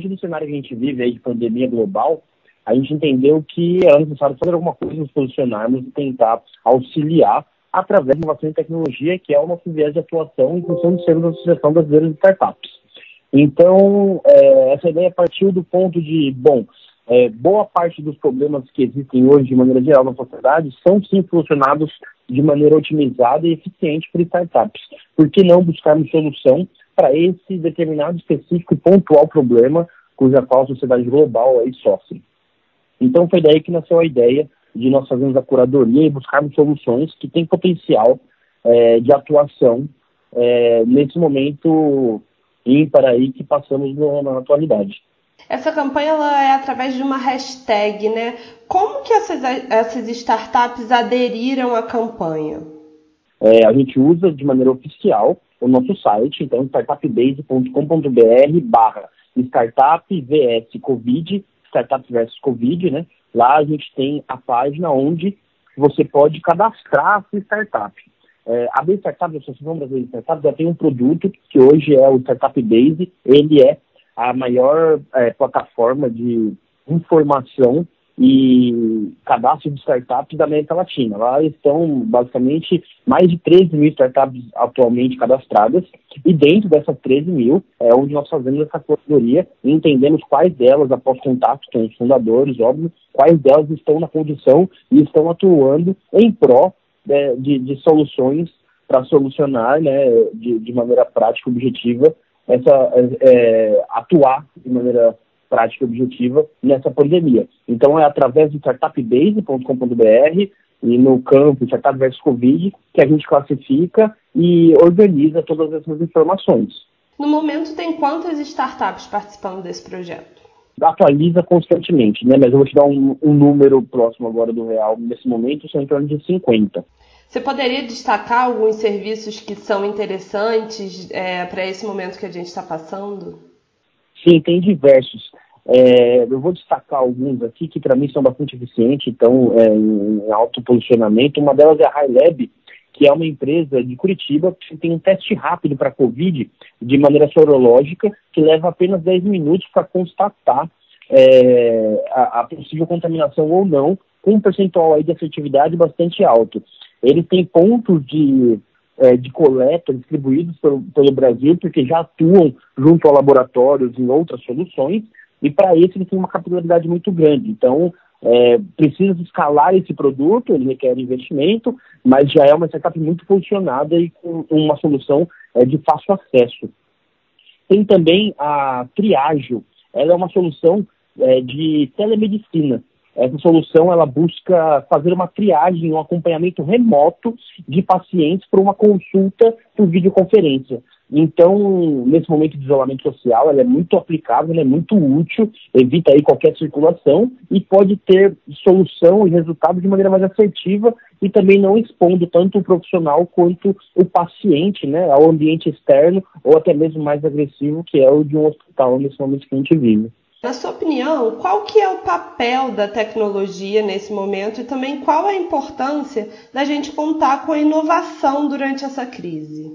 diante do cenário que a gente vive aí de pandemia global, a gente entendeu que era necessário fazer alguma coisa, nos posicionarmos e tentar auxiliar através de inovação e tecnologia, que é o nosso viés de atuação em função de sermos a Associação Brasileira de Startups. Então, é, essa ideia partiu do ponto de, bom, é, boa parte dos problemas que existem hoje, de maneira geral, na sociedade, são sim solucionados de maneira otimizada e eficiente por startups. Por que não buscarmos solução para esse determinado, específico e pontual problema cuja qual a sociedade global aí sofre? Então, foi daí que nasceu a ideia de nós fazermos a curadoria e buscarmos soluções que têm potencial é, de atuação é, nesse momento ímpar aí que passamos no, na atualidade. Essa campanha ela é através de uma hashtag, né? Como que essas, essas startups aderiram à campanha? É, a gente usa de maneira oficial o nosso site, então startupbase.com.br barra startup vs covid, startup vs covid, né? Lá a gente tem a página onde você pode cadastrar a sua startup. É, a Base Startup, a Associação Brasileira de Startups, já tem um produto que hoje é o Startup Base. Ele é a maior é, plataforma de informação e cadastro de startups da América Latina. Lá estão basicamente mais de 13 mil startups atualmente cadastradas e dentro dessas 13 mil é onde nós fazemos essa curadoria e entendemos quais delas, após contato com os fundadores, óbvio, quais delas estão na condição e estão atuando em pró de, de, de soluções para solucionar né, de, de maneira prática objetiva essa é, atuar de maneira prática objetiva nessa pandemia. Então é através do startupbase.com.br e no campo Startup vs Covid que a gente classifica e organiza todas essas informações. No momento tem quantas startups participando desse projeto? Atualiza constantemente, né? Mas eu vou te dar um, um número próximo agora do real. Nesse momento são em torno de 50. Você poderia destacar alguns serviços que são interessantes é, para esse momento que a gente está passando? Sim, tem diversos. É, eu vou destacar alguns aqui que para mim são bastante eficientes, então é, em alto posicionamento. Uma delas é a HiLab, que é uma empresa de Curitiba que tem um teste rápido para Covid de maneira sorológica, que leva apenas 10 minutos para constatar é, a, a, possível contaminação ou não, com um percentual aí de assertividade bastante alto. Ele tem pontos de, é, de coleta distribuídos pelo, pelo Brasil, porque já atuam junto a laboratórios em outras soluções, e para esse ele tem uma capilaridade muito grande. Então, é, precisa escalar esse produto, ele requer investimento, mas já é uma startup muito funcionada e com uma solução é, de fácil acesso. Tem também a Triágio, ela é uma solução é, de telemedicina. Essa solução ela busca fazer uma triagem, um acompanhamento remoto de pacientes para uma consulta por videoconferência. Então, nesse momento de isolamento social, ela é muito aplicável, ela é muito útil, evita aí qualquer circulação e pode ter solução e resultado de maneira mais assertiva e também não expondo tanto o profissional quanto o paciente, né, ao ambiente externo ou até mesmo mais agressivo que é o de um hospital nesse momento que a gente vive. Na sua opinião, qual que é o papel da tecnologia nesse momento e também qual a importância da gente contar com a inovação durante essa crise?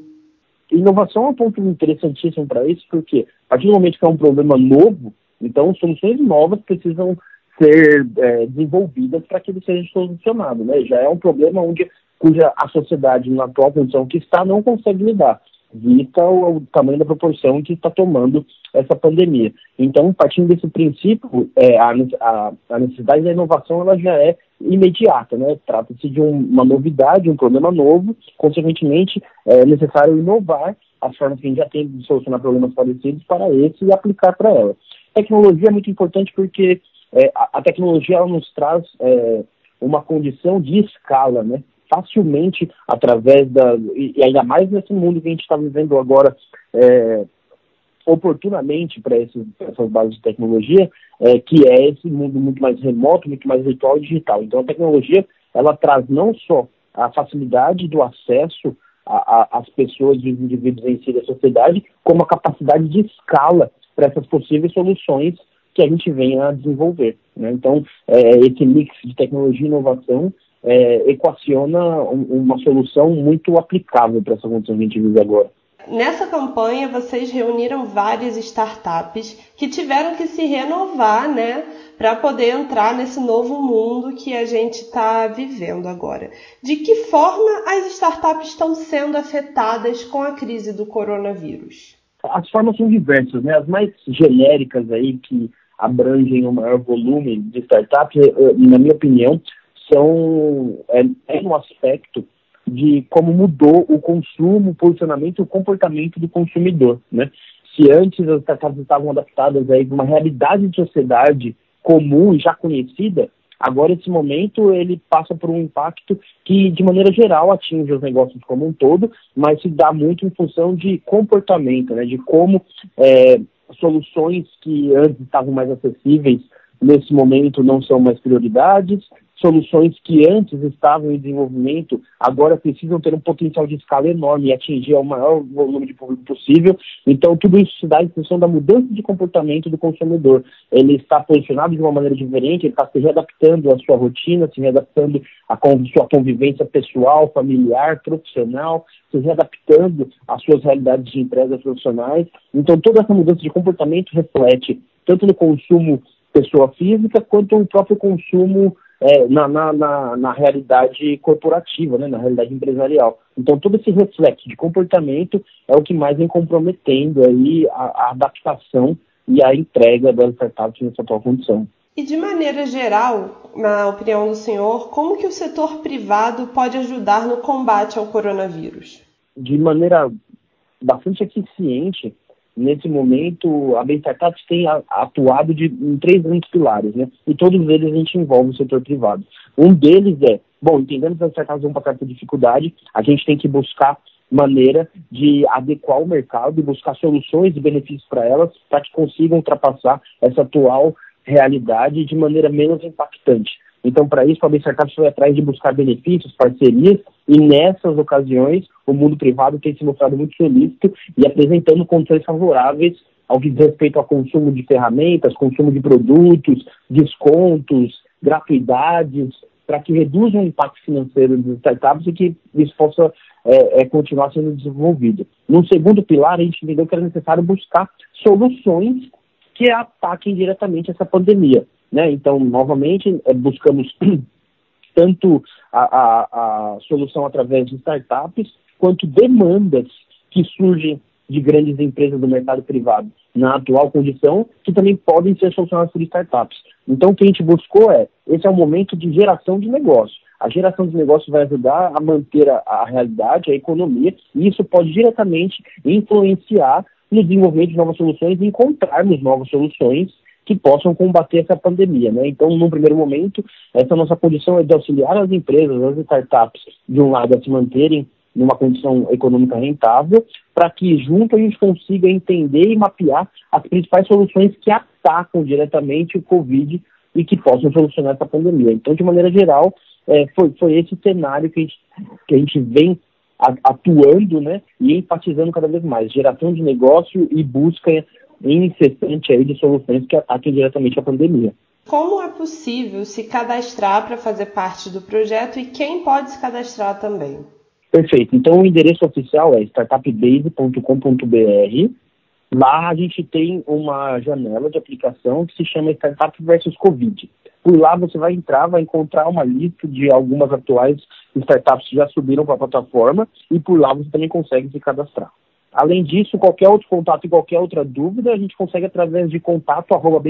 Inovação é um ponto interessantíssimo para isso, porque a partir do momento que é um problema novo, então soluções novas precisam ser é, desenvolvidas para que ele seja solucionado. Né? Já é um problema onde cuja a sociedade, na atual condição que está, não consegue lidar vista o, o, tamanho da proporção que está tomando essa pandemia. Então, partindo desse princípio, é, a, a, a, necessidade da inovação ela já é imediata, né? Trata-se de um, uma novidade, um problema novo, consequentemente é necessário inovar as formas que a gente já tem de solucionar problemas parecidos para esse e aplicar para ela. Tecnologia é muito importante porque é, a, a, tecnologia ela nos traz é, uma condição de escala, né? Facilmente através da. E ainda mais nesse mundo que a gente está vivendo agora, é, oportunamente para essas bases de tecnologia, é, que é esse mundo muito mais remoto, muito mais virtual e digital. Então a tecnologia ela traz não só a facilidade do acesso às pessoas e os indivíduos em si da sociedade, como a capacidade de escala para essas possíveis soluções que a gente venha a desenvolver. Né? Então, é, esse mix de tecnologia e inovação é, equaciona um, uma solução muito aplicável para essa condição que a gente vive agora. Nessa campanha, vocês reuniram várias startups que tiveram que se renovar, né, para poder entrar nesse novo mundo que a gente está vivendo agora. De que forma as startups estão sendo afetadas com a crise do coronavírus? As formas são diversas, né? As mais genéricas aí que abrangem o maior volume de startups, eh, na minha opinião, são é, é um aspecto de como mudou o consumo, o posicionamento o comportamento do consumidor, né? Se antes as startups estavam adaptadas aí uma realidade de sociedade comum e já conhecida, agora esse momento ele passa por um impacto que de maneira geral atinge os negócios como um todo, mas se dá muito em função de comportamento, né? De como é, soluções que antes estavam mais acessíveis nesse momento não são mais prioridades soluções que antes estavam em desenvolvimento agora precisam ter um potencial de escala enorme e atingir o maior volume de público possível. Então, tudo isso se dá em função da mudança de comportamento do consumidor. Ele está posicionado de uma maneira diferente, ele está se readaptando à sua rotina, se readaptando à sua convivência pessoal, familiar, profissional, se readaptando às suas realidades de empresas profissionais. Então, toda essa mudança de comportamento reflete tanto no consumo pessoa física quanto no próprio consumo é, na, na, na, na, realidade corporativa, né, na realidade empresarial. Então, todo esse reflexo de comportamento é o que mais vem comprometendo aí a, a adaptação e a entrega das startups nessa atual condição. E de maneira geral, na opinião do senhor, como que o setor privado pode ajudar no combate ao coronavírus? De maneira bastante eficiente, nesse momento, a Startups tem atuado de, em três grandes pilares, né? E todos eles a gente envolve o setor privado. Um deles é, bom, entendendo que as startups vão passar por dificuldade, a gente tem que buscar maneira de adequar o mercado e buscar soluções e benefícios para elas, para que consigam ultrapassar essa atual realidade de maneira menos impactante. Então, para isso, a Startups foi atrás de buscar benefícios, parcerias, e nessas ocasiões, o mundo privado tem se mostrado muito solícito e apresentando condições favoráveis ao que diz respeito ao consumo de ferramentas, consumo de produtos, descontos, gratuidades, para que reduzam o impacto financeiro das startups e que isso possa é, é, continuar sendo desenvolvido. No segundo pilar, a gente entendeu que era necessário buscar soluções que ataquem diretamente essa pandemia. Né? Então, novamente, é, buscamos tanto a, a, a solução através de startups, quanto demandas que surgem de grandes empresas do mercado privado na atual condição, que também podem ser solucionadas por startups. Então, o que a gente buscou é, esse é um momento de geração de negócio. A geração de negócio vai ajudar a manter a, a realidade, a economia, e isso pode diretamente influenciar no desenvolvimento de novas soluções e encontrarmos novas soluções que possam combater essa pandemia. Né? Então, num primeiro momento, essa nossa condição é de auxiliar as empresas, as startups, de um lado, a se manterem numa condição econômica rentável, para que junto a gente consiga entender e mapear as principais soluções que atacam diretamente o Covid e que possam solucionar essa pandemia. Então, de maneira geral, é, foi, foi esse cenário que a gente, que a gente vem atuando né, e enfatizando cada vez mais, geração de negócio e busca incessante aí de soluções que ataquem diretamente a pandemia. Como é possível se cadastrar para fazer parte do projeto e quem pode se cadastrar também? Perfeito. Então o endereço oficial é startupbase.com.br. Lá a gente tem uma janela de aplicação que se chama Startup versus Covid. Por lá você vai entrar, vai encontrar uma lista de algumas atuais startups que já subiram para a plataforma e por lá você também consegue se cadastrar. Além disso, qualquer outro contato e qualquer outra dúvida, a gente consegue através de contato arroba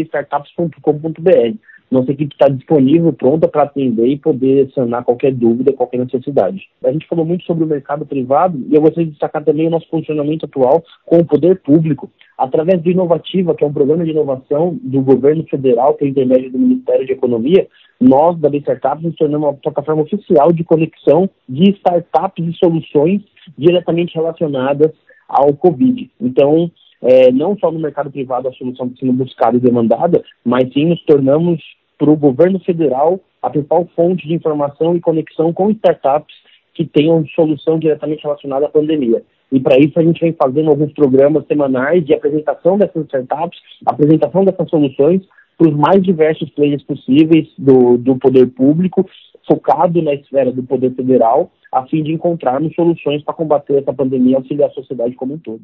Nossa equipe está disponível, pronta para atender e poder sanar qualquer dúvida, qualquer necessidade. A gente falou muito sobre o mercado privado e eu gostaria de destacar também o nosso funcionamento atual com o poder público, através do Inovativa, que é um programa de inovação do governo federal, por intermédio do Ministério de Economia, nós, da B Startups, nos tornamos uma plataforma oficial de conexão de startups e soluções diretamente relacionadas ao Covid. Então, é, não só no mercado privado a solução está sendo buscada e demandada, mas sim nos tornamos, para o governo federal, a principal fonte de informação e conexão com startups que tenham solução diretamente relacionada à pandemia. E para isso a gente vem fazendo alguns programas semanais de apresentação dessas startups, apresentação dessas soluções para os mais diversos players possíveis do, do poder público, focado na esfera do poder federal, a fim de encontrarmos soluções para combater essa pandemia e auxiliar a sociedade como um todo.